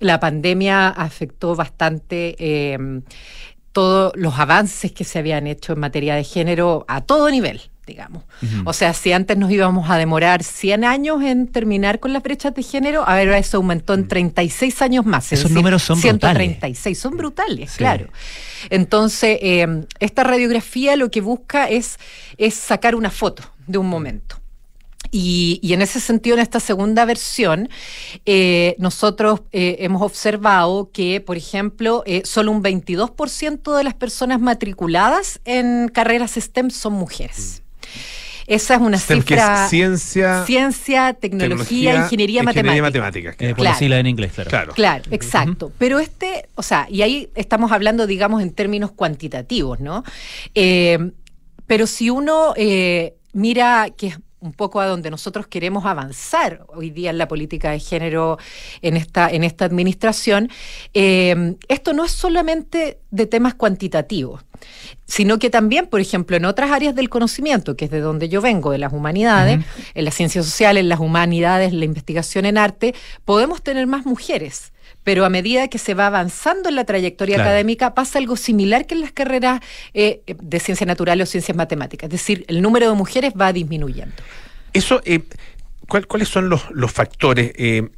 la pandemia afectó bastante. Todos los avances que se habían hecho en materia de género a todo nivel, digamos. O sea, si antes nos íbamos a demorar 100 años en terminar con las brechas de género, ahora eso aumentó en 36 años más. es Esos decir, números son 136, son brutales, claro. Entonces, eh, esta radiografía lo que busca es, es sacar una foto de un momento. Y, y en ese sentido, en esta segunda versión, eh, nosotros eh, hemos observado que, por ejemplo, eh, solo un 22% de las personas matriculadas en carreras STEM son mujeres. Esa es una STEM, que es cifra. ciencia, Ciencia, tecnología, ingeniería, matemática. matemáticas. Eh, por Claro. la sigla en inglés, claro. Claro. Claro, exacto. Pero este, o sea, y ahí estamos hablando, digamos, en términos cuantitativos, ¿no? Eh, pero si uno eh, mira que es un poco a donde nosotros queremos avanzar hoy día en la política de género en esta, en esta administración, eh, esto no es solamente de temas cuantitativos, sino que también, por ejemplo, en otras áreas del conocimiento, que es de donde yo vengo, de las humanidades, en las ciencias sociales, en las humanidades, la investigación en arte, podemos tener más mujeres. Pero a medida que se va avanzando en la trayectoria Claro. académica, pasa algo similar que en las carreras eh, de ciencias naturales o ciencias matemáticas. Es decir, el número de mujeres va disminuyendo. Eso, eh, ¿cuál- ¿cuáles son los, los factores eh,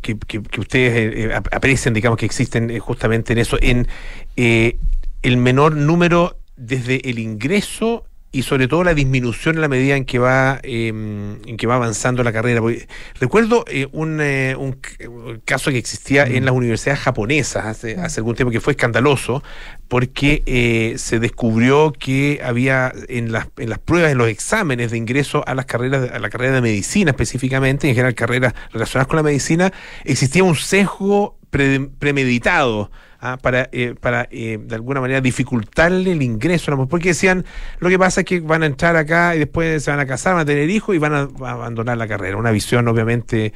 que, que- que ustedes ap- aprecian, digamos, que existen justamente en eso, en el menor número desde el ingreso y sobre todo la disminución en la medida en que va eh, en que va avanzando la carrera? Porque recuerdo eh, un, eh, un caso que existía en las universidades japonesas hace, hace algún tiempo que fue escandaloso porque eh, se descubrió que había en las, en las pruebas, en los exámenes de ingreso a las carreras, a la carrera de medicina específicamente, en general carreras relacionadas con la medicina, existía un sesgo pre- premeditado ah, para, eh, para eh, de alguna manera dificultarle el ingreso, a porque decían, lo que pasa es que van a entrar acá y después se van a casar, van a tener hijos y van a, abandonar la carrera. Una visión obviamente eh,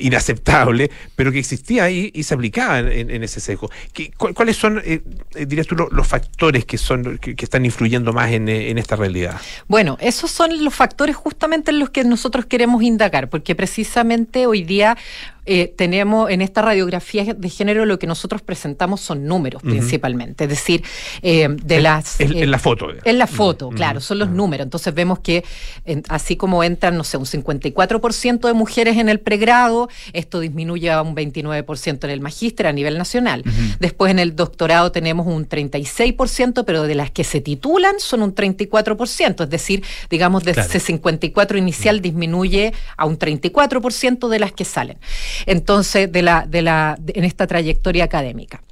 inaceptable, pero que existía ahí y se aplicaba en, en- ese sesgo. ¿Qué- cu- ¿Cuáles son, eh, dirías tú, lo- los factores que son que, están influyendo más en, en esta realidad? Bueno, esos son los factores justamente en los que nosotros queremos indagar, porque precisamente hoy día eh, tenemos en esta radiografía de género lo que nosotros presentamos son números principalmente, es decir, eh, de En- las... en- eh, en la foto. En la foto, claro, son los números. Entonces vemos que en- así como entran, no sé, un 54% de mujeres en el pregrado, esto disminuye a un 29% en el magíster a nivel nacional. Después en el doctorado tenemos un 36%, pero de las que se titulan son un 34%, es decir, digamos, de Claro. ese 54 inicial disminuye a un 34% de las que salen. Entonces, de la, de la, en esta trayectoria académica.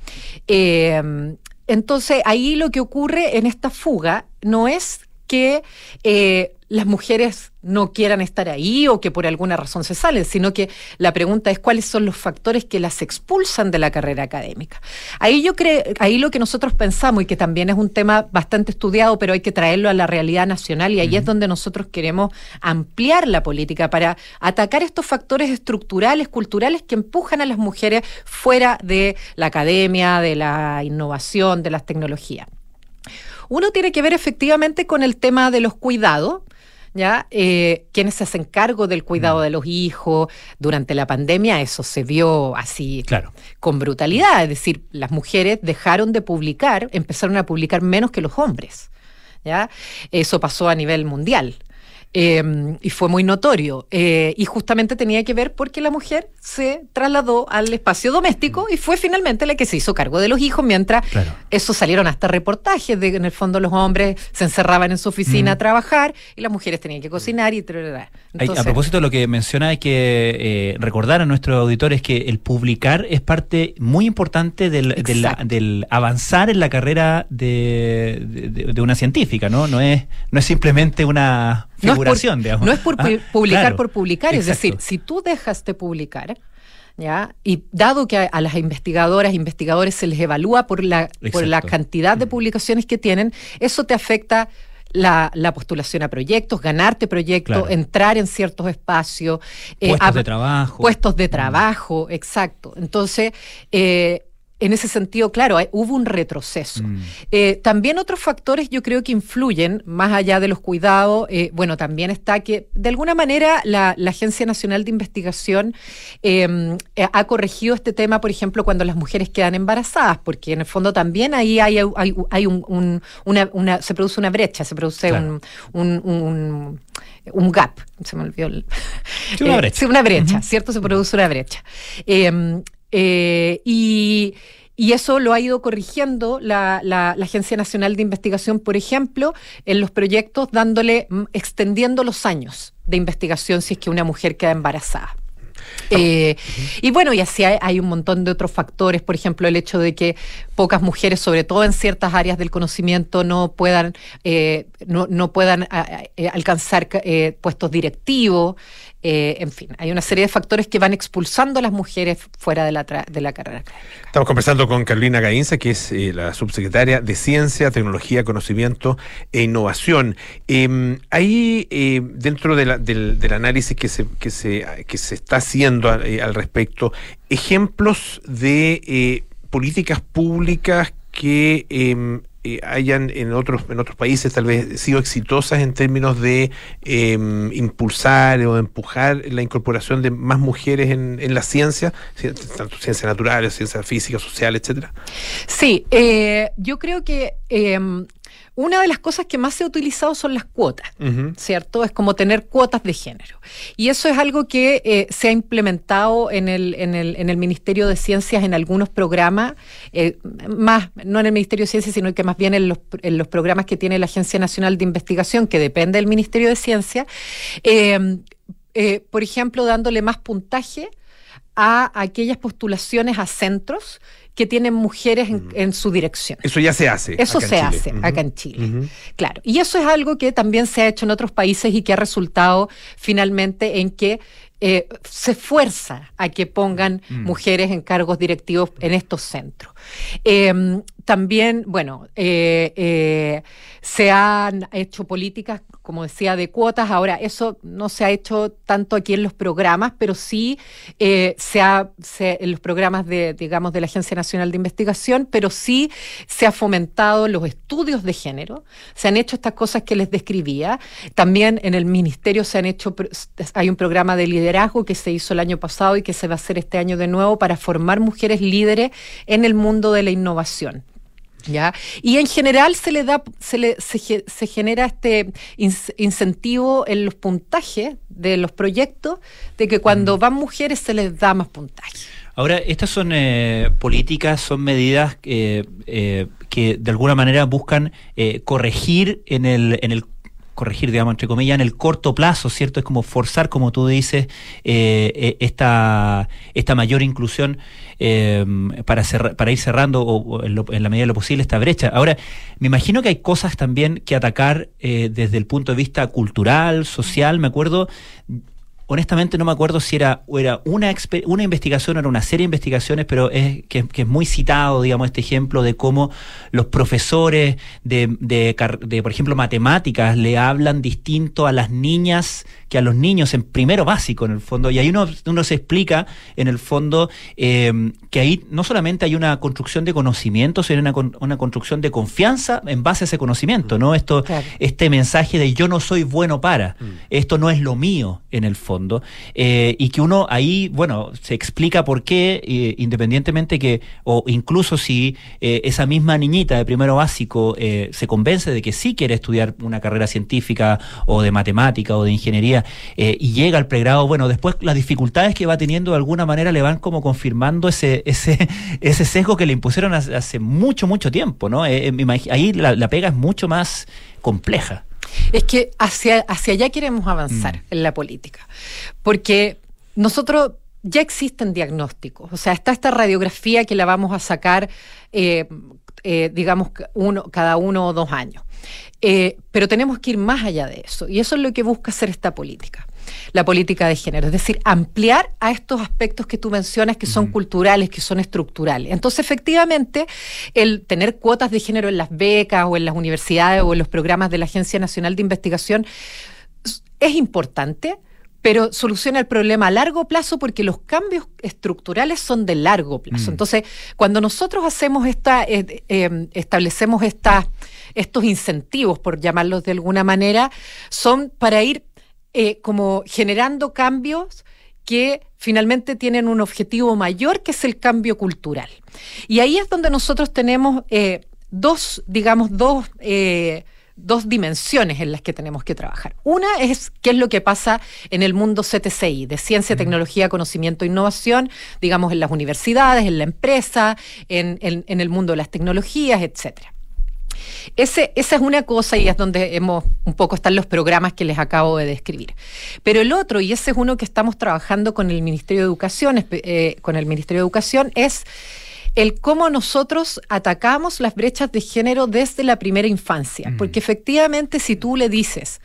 Eh, entonces, ahí lo que ocurre en esta fuga no es que eh, las mujeres no quieran estar ahí o que por alguna razón se salen, sino que la pregunta es cuáles son los factores que las expulsan de la carrera académica. Ahí yo creo, ahí lo que nosotros pensamos y que también es un tema bastante estudiado, pero hay que traerlo a la realidad nacional y ahí es donde nosotros queremos ampliar la política para atacar estos factores estructurales, culturales que empujan a las mujeres fuera de la academia, de la innovación, de las tecnologías. Uno tiene que ver efectivamente con el tema de los cuidados. ¿Ya? Eh, quienes se hacen cargo del cuidado de los hijos durante la pandemia, eso se vio así Claro. con brutalidad. Es decir, las mujeres dejaron de publicar, empezaron a publicar menos que los hombres. ¿ya? Eso pasó a nivel mundial. Eh, y fue muy notorio. Eh, y justamente tenía que ver porque la mujer se trasladó al espacio doméstico y fue finalmente la que se hizo cargo de los hijos, mientras Claro. eso salieron hasta reportajes de que en el fondo los hombres se encerraban en su oficina Mm. a trabajar y las mujeres tenían que cocinar y. Hay- Entonces, a propósito de lo que menciona, hay que eh, recordar a nuestros auditores que el publicar es parte muy importante del, del- Exacto. del avanzar en la carrera de, de- de una científica, ¿no? No es, no es simplemente una no es por- figuración, digamos. No es por Ah, pu- publicar claro. por publicar, es decir, si tú dejas de publicar, ¿ya? Y dado que a, a las investigadoras, investigadores se les evalúa por la, por la Exacto. cantidad de publicaciones que tienen, eso te afecta la, la postulación a proyectos, ganarte proyectos, Claro. entrar en ciertos espacios. eh, Puestos de trabajo. Puestos de trabajo, exacto. Entonces, eh, en ese sentido, claro, hay- hubo un retroceso. Mm. Eh, también otros factores yo creo que influyen, más allá de los cuidados, eh, bueno, también está que de alguna manera la, la Agencia Nacional de Investigación eh, eh, ha corregido este tema, por ejemplo, cuando las mujeres quedan embarazadas, porque en el fondo también ahí hay, hay, hay un, un- una, una- se produce una brecha, se produce Claro. un, un, gap, se me olvidó. el- Sí, una Eh, brecha. sí, una brecha, ¿cierto? Se produce una brecha. Eh, eh, y, y eso lo ha ido corrigiendo la, la- la Agencia Nacional de Investigación, por ejemplo, en los proyectos dándole, mm, extendiendo los años de investigación si es que una mujer queda embarazada. Eh, y bueno, y así hay, hay un montón de otros factores, por ejemplo, el hecho de que pocas mujeres, sobre todo en ciertas áreas del conocimiento, no puedan, eh, no, no puedan a- a- alcanzar ca- eh, puestos directivos. Eh, en fin, hay una serie de factores que van expulsando a las mujeres fuera de la, tra- de la carrera. Estamos conversando con Carolina Gainza, que es eh, la subsecretaria de Ciencia, Tecnología, Conocimiento e Innovación. Eh, ahí, dentro del, del análisis que se, que se, que se está haciendo eh, al respecto, ejemplos de políticas públicas que eh, eh, hayan en otros en otros países tal vez sido exitosas en términos de eh, impulsar o empujar la incorporación de más mujeres en, en la ciencia, ci- tanto ciencias naturales, ciencias físicas, sociales, etcétera. Sí, eh, yo creo que eh, una de las cosas que más se ha utilizado son las cuotas. ¿cierto? Es como tener cuotas de género. Y eso es algo que eh, se ha implementado en el, en, el, en el Ministerio de Ciencias en algunos programas, eh, más, no en el Ministerio de Ciencias, sino que más bien en los, en los programas que tiene la Agencia Nacional de Investigación, que depende del Ministerio de Ciencia. Eh, eh, por ejemplo, dándole más puntaje a aquellas postulaciones a centros que tienen mujeres en, en su dirección. Eso ya se hace. Eso acá en se Chile. hace acá en Chile. Claro, y eso es algo que también se ha hecho en otros países y que ha resultado finalmente en que eh, se fuerza a que pongan Mm. mujeres en cargos directivos en estos centros. Eh, también, bueno, eh, eh, se han hecho políticas, como decía, de cuotas. Ahora, eso no se ha hecho tanto aquí en los programas, pero sí eh, se ha, en los programas de, digamos, de la Agencia Nacional de Investigación, pero sí se ha fomentado los estudios de género, se han hecho estas cosas que les describía. También en el ministerio se han hecho, hay un programa de liderazgo que se hizo el año pasado y que se va a hacer este año de nuevo para formar mujeres líderes en el mundo de la innovación. ¿Ya? Y en general se le da, se, le, se, se genera este incentivo en los puntajes de los proyectos de que cuando van mujeres se les da más puntaje. Ahora, estas son eh, políticas, son medidas eh, eh, que de alguna manera buscan eh, corregir en el, en el corregir, digamos, entre comillas, en el corto plazo, ¿cierto? Es como forzar, como tú dices, eh, eh, esta, esta mayor inclusión eh, para, cerra- para ir cerrando o, en, lo- en la medida de lo posible esta brecha. Ahora, me imagino que hay cosas también que atacar eh, desde el punto de vista cultural, social. Me acuerdo honestamente no me acuerdo si era, o era una, una investigación o era una serie de investigaciones, pero es que, que es muy citado, digamos, este ejemplo de cómo los profesores de, de, por ejemplo, matemáticas le hablan distinto a las niñas que a los niños en primero básico, en el fondo. Y ahí uno, uno se explica, en el fondo, eh, que ahí no solamente hay una construcción de conocimiento, sino una, una construcción de confianza en base a ese conocimiento, ¿no? Esto, este mensaje de yo no soy bueno para, esto no es lo mío en el fondo, eh, y que uno ahí, bueno, se explica por qué, eh, independientemente que, o incluso si eh, esa misma niñita de primero básico se convence de que sí quiere estudiar una carrera científica o de matemática o de ingeniería y llega al pregrado, bueno, después las dificultades que va teniendo de alguna manera le van como confirmando ese, ese, ese sesgo que le impusieron hace, hace mucho, mucho tiempo, ¿no? Ahí la pega es mucho más compleja. Es que hacia, hacia allá queremos avanzar en la política, porque nosotros ya existen diagnósticos, o sea, está esta radiografía que la vamos a sacar, eh, eh, digamos, uno, cada uno o dos años. Eh, pero tenemos que ir más allá de eso, y eso es lo que busca hacer esta política la política de género, es decir, ampliar a estos aspectos que tú mencionas que son culturales, que son estructurales. Entonces, efectivamente, el tener cuotas de género en las becas o en las universidades o en los programas de la Agencia Nacional de Investigación es importante pero soluciona el problema a largo plazo porque los cambios estructurales son de largo plazo. Mm. Entonces, cuando nosotros hacemos esta, eh, eh, establecemos esta, estos incentivos, por llamarlos de alguna manera, son para ir eh, como generando cambios que finalmente tienen un objetivo mayor que es el cambio cultural. Y ahí es donde nosotros tenemos eh, dos, digamos, dos, eh, dos dimensiones en las que tenemos que trabajar. Una es qué es lo que pasa en el mundo CTCI, de ciencia, tecnología, conocimiento e innovación, digamos, en las universidades, en la empresa, en, en- en el mundo de las tecnologías, etcétera. Ese, esa es una cosa y es donde hemos un poco están los programas que les acabo de describir. Pero el otro, y ese es uno que estamos trabajando con el Ministerio de Educación, eh, con el Ministerio de Educación, es el cómo nosotros atacamos las brechas de género desde la primera infancia. Porque efectivamente, si tú le dices,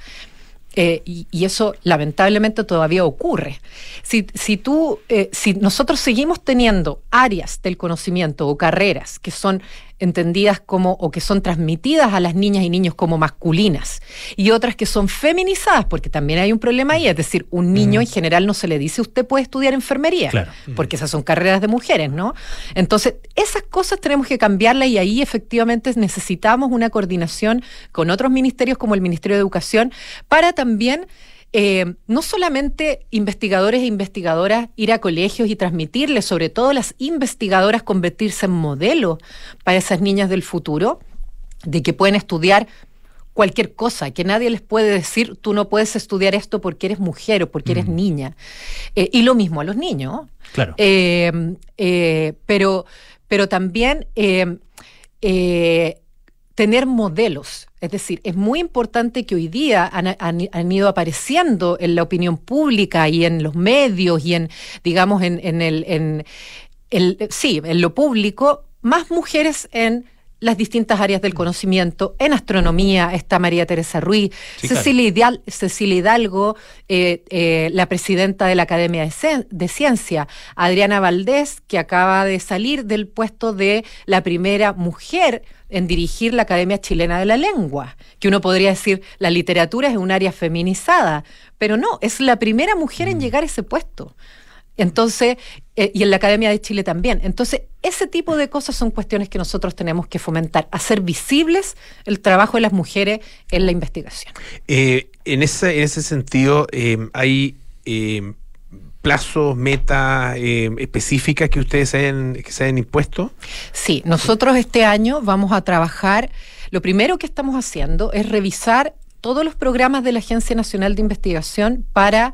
eh, y, y eso lamentablemente todavía ocurre. Si, si tú, eh, si nosotros seguimos teniendo áreas del conocimiento o carreras que son entendidas como o que son transmitidas a las niñas y niños como masculinas y otras que son feminizadas, porque también hay un problema ahí, es decir, un niño en general no se le dice usted puede estudiar enfermería, Claro. porque esas son carreras de mujeres, ¿no? Entonces, esas cosas tenemos que cambiarlas y ahí efectivamente necesitamos una coordinación con otros ministerios como el Ministerio de Educación para también eh, no solamente investigadores e investigadoras ir a colegios y transmitirles, sobre todo las investigadoras, convertirse en modelo para esas niñas del futuro, de que pueden estudiar cualquier cosa, que nadie les puede decir, tú no puedes estudiar esto porque eres mujer o porque eres niña. Eh, y lo mismo a los niños. Claro. Eh, pero, pero también eh, tener modelos. Es decir, es muy importante que hoy día han, han- han ido apareciendo en la opinión pública y en los medios y en, digamos, en, en el, en el- sí, en lo público, más mujeres en las distintas áreas del conocimiento. En astronomía está María Teresa Ruiz, Sí. Cecilia, Hidal- Cecilia Hidalgo, eh, eh, la presidenta de la Academia de, Cien- de Ciencia, Adriana Valdés, que acaba de salir del puesto de la primera mujer en dirigir la Academia Chilena de la Lengua, que uno podría decir la literatura es un área feminizada, pero no, es la primera mujer en llegar a ese puesto. Entonces, eh, y en la Academia de Chile también. Entonces, ese tipo de cosas son cuestiones que nosotros tenemos que fomentar, hacer visibles el trabajo de las mujeres en la investigación. Eh, en, ese, en ese sentido, eh, ¿hay plazos, metas eh, específicas que ustedes que se hayan impuesto? Sí, nosotros este año vamos a trabajar, lo primero que estamos haciendo es revisar todos los programas de la Agencia Nacional de Investigación para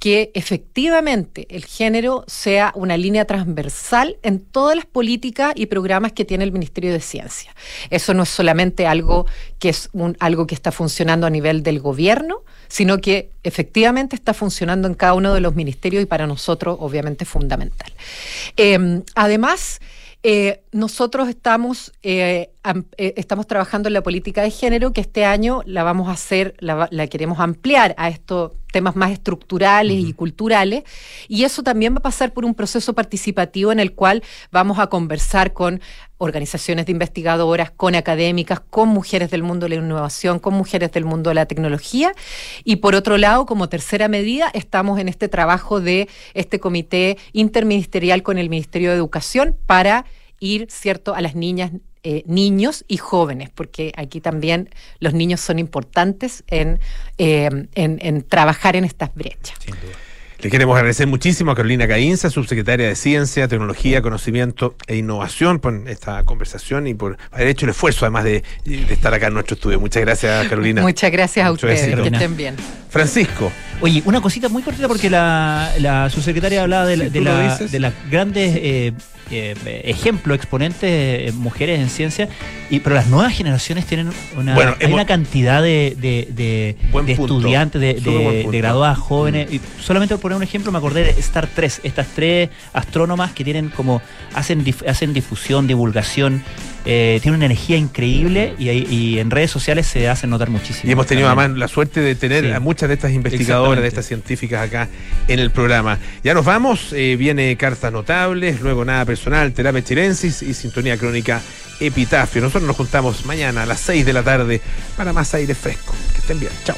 que efectivamente el género sea una línea transversal en todas las políticas y programas que tiene el Ministerio de Ciencia. Eso no es solamente algo que es algo que está funcionando a nivel del gobierno, sino que efectivamente está funcionando en cada uno de los ministerios y para nosotros obviamente es fundamental. Eh, además, eh, nosotros estamos, eh, eh, estamos trabajando en la política de género que este año la vamos a hacer, la, la queremos ampliar a estos temas más estructurales y culturales y eso también va a pasar por un proceso participativo en el cual vamos a conversar con organizaciones de investigadoras, con académicas, con mujeres del mundo de la innovación, con mujeres del mundo de la tecnología y por otro lado, como tercera medida, estamos en este trabajo de este comité interministerial con el Ministerio de Educación para ir, ¿cierto?, a las niñas, eh, niños y jóvenes, porque aquí también los niños son importantes en, eh, en, en trabajar en estas brechas. Le queremos agradecer muchísimo a Carolina Caínza, subsecretaria de Ciencia, Tecnología, Conocimiento e Innovación, por esta conversación y por haber hecho el esfuerzo, además de, de estar acá en nuestro estudio. Muchas gracias, Carolina. Muchas gracias a ustedes, éxito. que estén bien. Francisco, Oye, una cosita muy cortita porque la, la subsecretaria hablaba la- la- de las grandes eh, eh, ejemplos, exponentes, eh, mujeres en ciencia, y, pero las nuevas generaciones tienen una, Bueno, hay hemos- una cantidad de, de, de- Buen de punto. estudiantes, de, graduadas jóvenes. Y solamente por poner un ejemplo, me acordé de Star 3, estas tres astrónomas que tienen como, hacen, dif- hacen difusión, divulgación, eh, tienen una energía increíble y, en redes sociales se hacen notar muchísimo. y hemos tenido además la suerte de tener Sí. a muchas de estas investigadoras, de estas científicas acá en el programa. Ya nos vamos, eh, viene Cartas Notables, luego Nada Personal, Terapia Chilensis y Sintonía Crónica Epitafio. Nosotros nos juntamos mañana a las 6 de la tarde para más aire fresco. Que estén bien. Chao.